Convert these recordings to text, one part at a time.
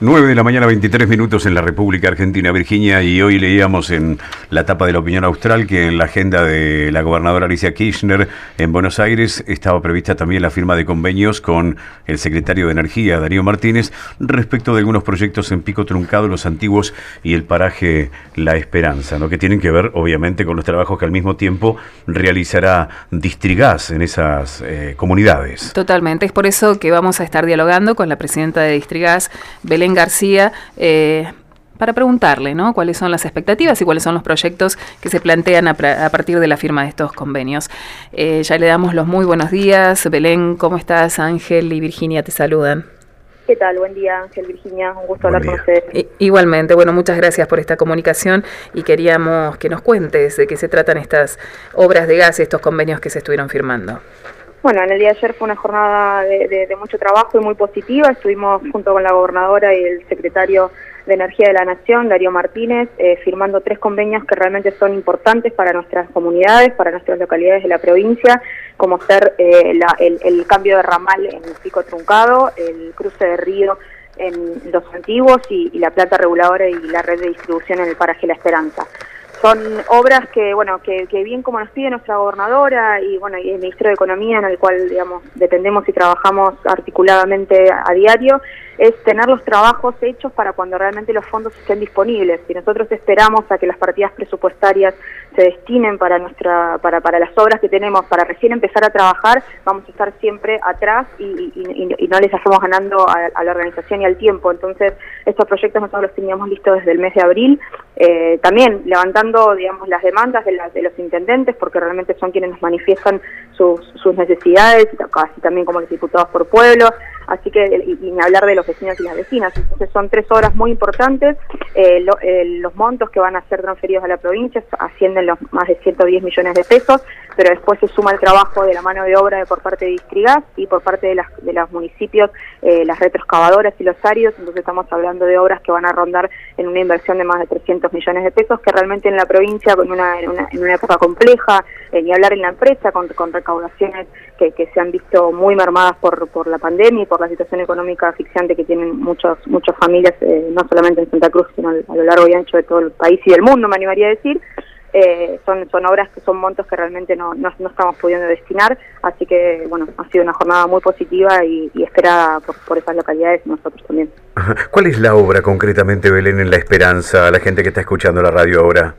9 de la mañana, 23 minutos en la República Argentina, Virginia, y hoy leíamos en la etapa de la opinión austral que en la agenda de la gobernadora Alicia Kirchner en Buenos Aires estaba prevista también la firma de convenios con el secretario de Energía, Darío Martínez, respecto de algunos proyectos en Pico Truncado, los antiguos y el paraje La Esperanza, ¿no? que tienen que ver obviamente con los trabajos que al mismo tiempo realizará Distrigas en esas eh, comunidades. Totalmente, es por eso que vamos a estar dialogando con la presidenta de Distrigas, Belén García, eh, para preguntarle ¿no? cuáles son las expectativas y cuáles son los proyectos que se plantean a, partir de la firma de estos convenios. Eh, ya le damos los muy buenos días. Belén, ¿cómo estás? Ángel y Virginia te saludan. ¿Qué tal? Buen día, Ángel, Virginia. Un gusto hablar con ustedes. igualmente, bueno, muchas gracias por esta comunicación y queríamos que nos cuentes de qué se tratan estas obras de gas y estos convenios que se estuvieron firmando. Bueno, en el día de ayer fue una jornada de, mucho trabajo y muy positiva. Estuvimos junto con la gobernadora y el secretario de Energía de la Nación, Darío Martínez, eh, firmando tres convenios que realmente son importantes para nuestras comunidades, para nuestras localidades de la provincia, como ser eh, el, cambio de ramal en el Pico Truncado, el cruce de río en los antiguos y, y la plata reguladora y la red de distribución en el paraje La Esperanza son obras que bueno que, bien como nos pide nuestra gobernadora y bueno y el Ministerio de Economía en el cual digamos dependemos y trabajamos articuladamente a diario es tener los trabajos hechos para cuando realmente los fondos estén disponibles. Si nosotros esperamos a que las partidas presupuestarias se destinen para nuestra para, para las obras que tenemos para recién empezar a trabajar, vamos a estar siempre atrás y, no les estamos ganando a, la organización y al tiempo. Entonces, estos proyectos nosotros los teníamos listos desde el mes de abril, eh, también levantando digamos las demandas de, de los intendentes, porque realmente son quienes nos manifiestan sus, necesidades, casi también como los diputados por pueblo así que y, ni hablar de los vecinos y las vecinas. Entonces son tres horas muy importantes. Eh, eh, los montos que van a ser transferidos a la provincia ascienden los más de 110 millones de pesos, pero después se suma el trabajo de la mano de obra por parte de Distrigas y por parte de, las, de los municipios, eh, las retroexcavadoras y los arios. Entonces estamos hablando de obras que van a rondar en una inversión de más de 300 millones de pesos, que realmente en la provincia, con una, en, una, en una época compleja, ni hablar en la empresa, con, con recaudaciones que, que, se han visto muy mermadas por, por la pandemia y por la situación económica asfixiante que tienen muchos, muchas familias, eh, no solamente en Santa Cruz, sino a lo largo y ancho de todo el país y del mundo, me animaría a decir. Eh, son, son obras que son montos que realmente no, no, estamos pudiendo destinar, así que bueno, ha sido una jornada muy positiva y, esperada por, por, esas localidades nosotros también. ¿Cuál es la obra concretamente, Belén, en La Esperanza, a la gente que está escuchando la radio ahora?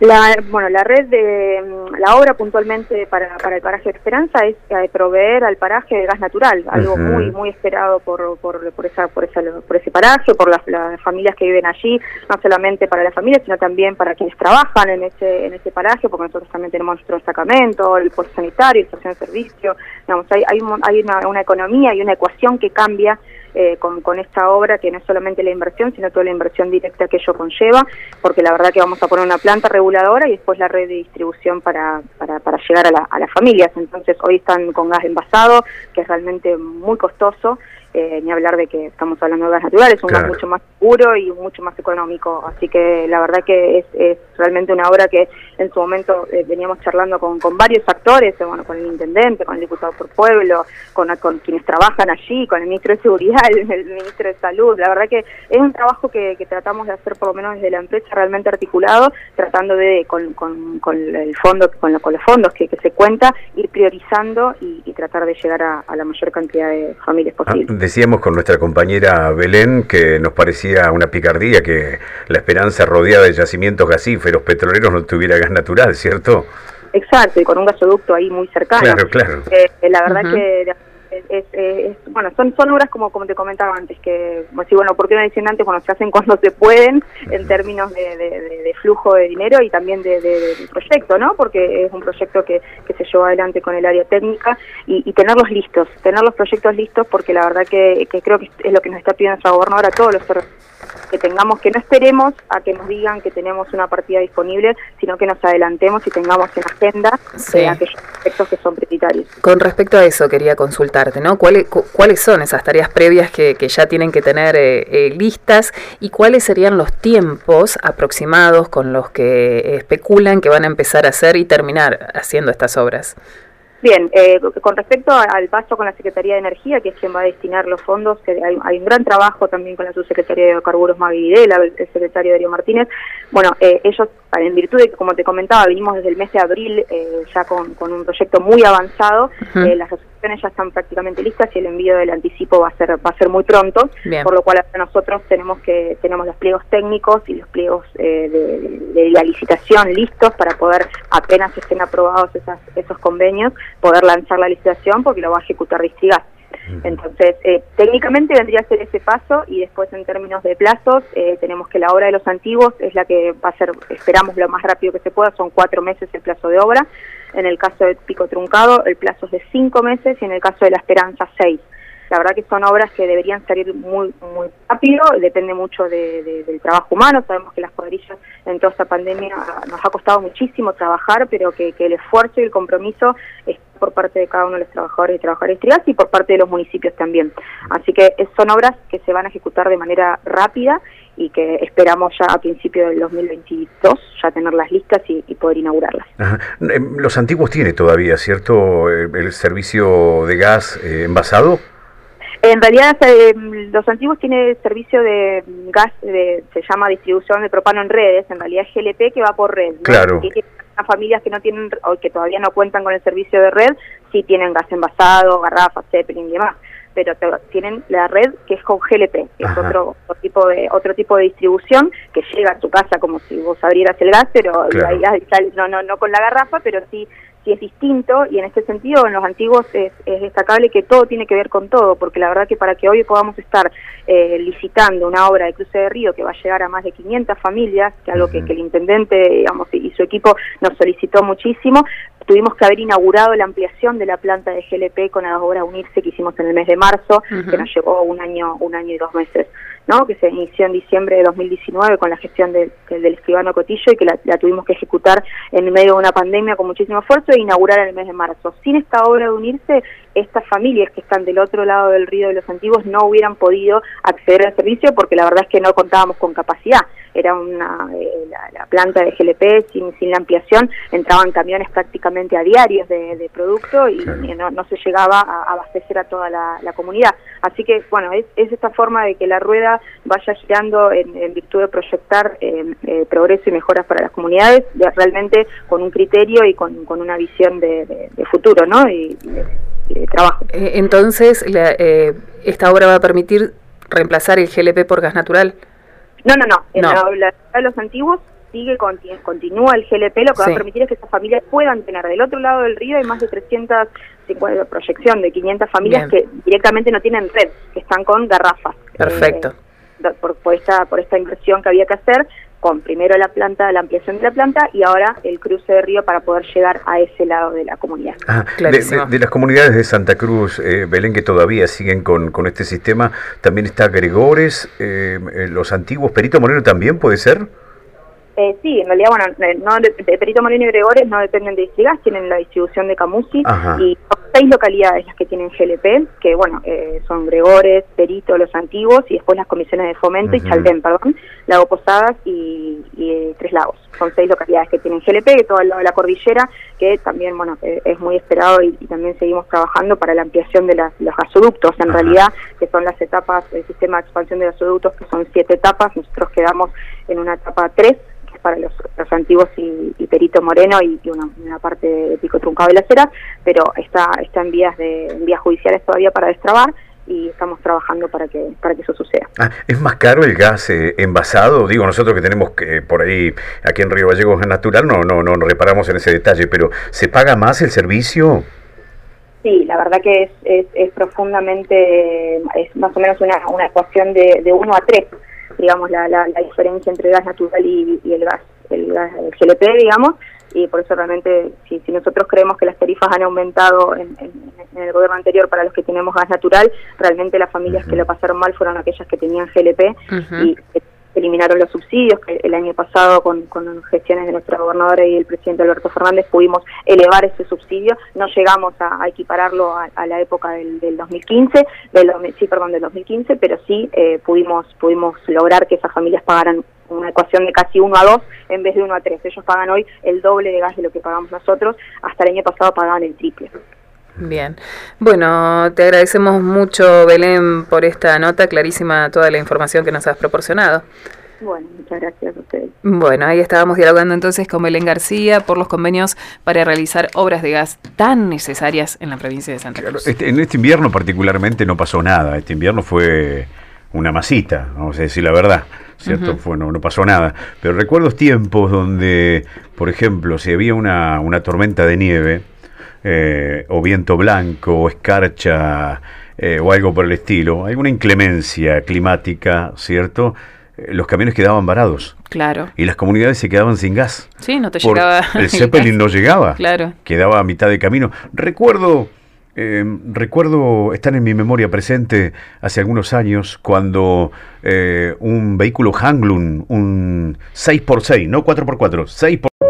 La, bueno, la red de la obra puntualmente para, para el paraje de Esperanza es eh, proveer al paraje de gas natural, algo muy muy esperado por, por, por, esa, por, esa, por ese paraje, por las, familias que viven allí, no solamente para las familias, sino también para quienes trabajan en ese en ese paraje, porque nosotros también tenemos nuestro destacamento, el puesto sanitario, la estación de servicio, digamos, hay, hay, hay una, una economía y una ecuación que cambia eh, con, con, esta obra, que no es solamente la inversión, sino toda la inversión directa que ello conlleva, porque la verdad que vamos a poner una planta reguladora y después la red de distribución para, para, para llegar a, la, a las familias. Entonces hoy están con gas envasado, que es realmente muy costoso, eh, ni hablar de que estamos hablando de gas natural, es un gas mucho más seguro y mucho más económico. Así que la verdad que es, es realmente una obra que en su momento eh, veníamos charlando con, con varios actores, eh, bueno, con el intendente, con el diputado por pueblo, con, con quienes trabajan allí, con el ministro de Seguridad, el, ministro de Salud. La verdad que es un trabajo que, que, tratamos de hacer por lo menos desde la empresa realmente articulado, tratando de, con, con, con el fondo, con, con los fondos que, que, se cuenta, ir priorizando y, y tratar de llegar a, a, la mayor cantidad de familias ah, posible. Decíamos con nuestra compañera Belén que nos parecía una picardía que la esperanza rodeada de yacimientos gasíferos petroleros no tuviera gas natural, ¿cierto? Exacto, y con un gasoducto ahí muy cercano. Claro, claro. Eh, la verdad que es, bueno, son, son obras como, como te comentaba antes, que, como si, bueno, ¿por qué no dicen antes? Bueno, se hacen cuando se pueden en términos de, de, flujo de dinero y también de, proyecto, ¿no? Porque es un proyecto que, que se lleva adelante con el área técnica y, tenerlos listos, tener los proyectos listos porque la verdad que, que creo que es lo que nos está pidiendo nuestra gobernadora, todos los que tengamos, que no esperemos a que nos digan que tenemos una partida disponible, sino que nos adelantemos y tengamos en agenda aquellos aspectos que son prioritarios. Con respecto a eso quería consultarte, ¿no? ¿Cuáles, cuáles son esas tareas previas que, que ya tienen que tener eh, eh, listas y cuáles serían los tiempos aproximados con los que especulan que van a empezar a hacer y terminar haciendo estas obras? Bien, eh, con respecto al paso con la Secretaría de Energía, que es quien va a destinar los fondos, hay, hay un gran trabajo también con la subsecretaria de Carburos Magui Videla, el secretario Darío Martínez. Bueno, eh, ellos, en virtud de que, como te comentaba, venimos desde el mes de abril eh, ya con, con, un proyecto muy avanzado, eh, las ya están prácticamente listas y el envío del anticipo va a ser va a ser muy pronto, por lo cual nosotros tenemos que tenemos los pliegos técnicos y los pliegos eh, de, la licitación listos para poder apenas estén aprobados esas, esos convenios poder lanzar la licitación porque lo va a ejecutar Distrigas. Entonces, eh, técnicamente vendría a ser ese paso y después en términos de plazos, eh, tenemos que la obra de los antiguos es la que va a ser, esperamos lo más rápido que se pueda, son cuatro meses el plazo de obra. En el caso de Pico Truncado, el plazo es de cinco meses y en el caso de La Esperanza, seis. La verdad que son obras que deberían salir muy muy rápido, depende mucho de, del trabajo humano, sabemos que las cuadrillas en toda esta pandemia nos ha costado muchísimo trabajar, pero que, que el esfuerzo y el compromiso está por parte de cada uno de los trabajadores y trabajadoras trigas y por parte de los municipios también. Así que son obras que se van a ejecutar de manera rápida y que esperamos ya a principio del 2022 ya tenerlas listas y, poder inaugurarlas. Em, los antiguos tiene todavía, ¿cierto? El, servicio de gas eh, envasado. En realidad, eh, los antiguos tienen servicio de gas, se llama distribución de propano en redes, en realidad es GLP que va por red. Claro. Familias que no tienen o que todavía no cuentan con el servicio de red, sí tienen gas envasado, garrafas, Zeppelin y demás pero tienen la red que es con GLP, que es otro, tipo de otro tipo de distribución que llega a tu casa como si vos abrieras el gas, pero no, no, no con la garrafa, pero sí sí es distinto y en este sentido en los antiguos es, destacable que todo tiene que ver con todo, porque la verdad que para que hoy podamos estar eh, licitando una obra de cruce de río que va a llegar a más de 500 familias, que algo que, que, el intendente digamos, y su equipo nos solicitó muchísimo, tuvimos que haber inaugurado la ampliación de la planta de GLP con la obra Unirse que hicimos en el mes de marzo, que nos llevó un año, un año y dos meses, ¿no? que se inició en diciembre de 2019 con la gestión del escribano Cotillo y que la, tuvimos que ejecutar en medio de una pandemia con muchísimo esfuerzo e inaugurar en el mes de marzo. Sin esta obra de Unirse, estas familias que están del otro lado del río de los antiguos no hubieran podido acceder al servicio porque la verdad es que no contábamos con capacidad era una eh, la, planta de GLP sin, sin la ampliación, entraban camiones prácticamente a diarios de, producto y, no, se llegaba a, abastecer a toda la, comunidad. Así que, bueno, es, esta forma de que la rueda vaya girando en, virtud de proyectar eh, eh, progreso y mejoras para las comunidades, realmente con un criterio y con, una visión de, futuro, ¿no? Y, de, trabajo. Entonces, esta obra va a permitir reemplazar el GLP por gas natural. No, no, no. En La, de los antiguos sigue, continúa el GLP, lo que va a permitir es que esas familias puedan tener del otro lado del río hay más de 350 proyección de 500 familias que directamente no tienen red, que están con garrafas. Perfecto. Eh, por, por, esta, por esta inversión que había que hacer, con primero la planta, la ampliación de la planta y ahora el cruce de río para poder llegar a ese lado de la comunidad. Ah, de, las comunidades de Santa Cruz, eh, Belén, que todavía siguen con, con este sistema, también está Gregores, eh, eh, los antiguos, Perito Moreno también puede ser. Eh, sí, en realidad, bueno, no, de, Perito Moreno y Gregores no dependen de Distrigas, tienen la distribución de Camusi y son seis localidades las que tienen GLP, que bueno, eh, son Gregores, Perito, Los Antiguos y después las comisiones de fomento y Chaldén, perdón, Lago Posadas y, eh, Tres Lagos. Son seis localidades que tienen GLP, que toda la, cordillera, que también, bueno, es muy esperado y, también seguimos trabajando para la ampliación de los gasoductos, en realidad, que son las etapas del sistema de expansión de gasoductos, que son siete etapas, nosotros quedamos en una etapa tres, para los, antiguos y, Perito Moreno y, una, parte de Pico Truncado de la Cera, pero está, está en vías de en vías judiciales todavía para destrabar y estamos trabajando para que para que eso suceda. Ah, ¿Es más caro el gas eh, envasado? Digo, nosotros que tenemos que por ahí, aquí en Río Gallegos es natural, no, no, no reparamos en ese detalle, pero ¿se paga más el servicio? Sí, la verdad que es, es, es profundamente, es más o menos una, una ecuación de, de 1 a 3 digamos, la, la, diferencia entre el gas natural y, el gas el, gas, el GLP, digamos, y por eso realmente, si, si nosotros creemos que las tarifas han aumentado en, el gobierno anterior para los que tenemos gas natural, realmente las familias que lo pasaron mal fueron aquellas que tenían GLP y eliminaron los subsidios, que el año pasado con, con gestiones de nuestra gobernadora y el presidente Alberto Fernández pudimos elevar ese subsidio, no llegamos a, equipararlo a, la época del, del 2015, del, sí, perdón, del 2015, pero sí eh, pudimos, pudimos lograr que esas familias pagaran una ecuación de casi 1 a 2 en vez de 1 a 3. Ellos pagan hoy el doble de gas de lo que pagamos nosotros, hasta el año pasado pagaban el triple. Bien. Bueno, te agradecemos mucho, Belén, por esta nota, clarísima toda la información que nos has proporcionado. Bueno, muchas gracias a ustedes. Bueno, ahí estábamos dialogando entonces con Belén García por los convenios para realizar obras de gas tan necesarias en la provincia de Santa Cruz. Este, en este invierno particularmente no pasó nada. Este invierno fue una masita, vamos a decir la verdad. ¿Cierto? fue, no, no, pasó nada. Pero recuerdo tiempos donde, por ejemplo, si había una, una tormenta de nieve, eh, o viento blanco, o escarcha, eh, o algo por el estilo, alguna inclemencia climática, ¿cierto? Eh, los camiones quedaban varados. Claro. Y las comunidades se quedaban sin gas. Sí, no te llegaba. El Zeppelin no llegaba. Claro. Quedaba a mitad de camino. Recuerdo. recuerdo estar en mi memoria presente hace algunos años cuando un vehículo Hanglun, un 6x6, no 4x4, 6x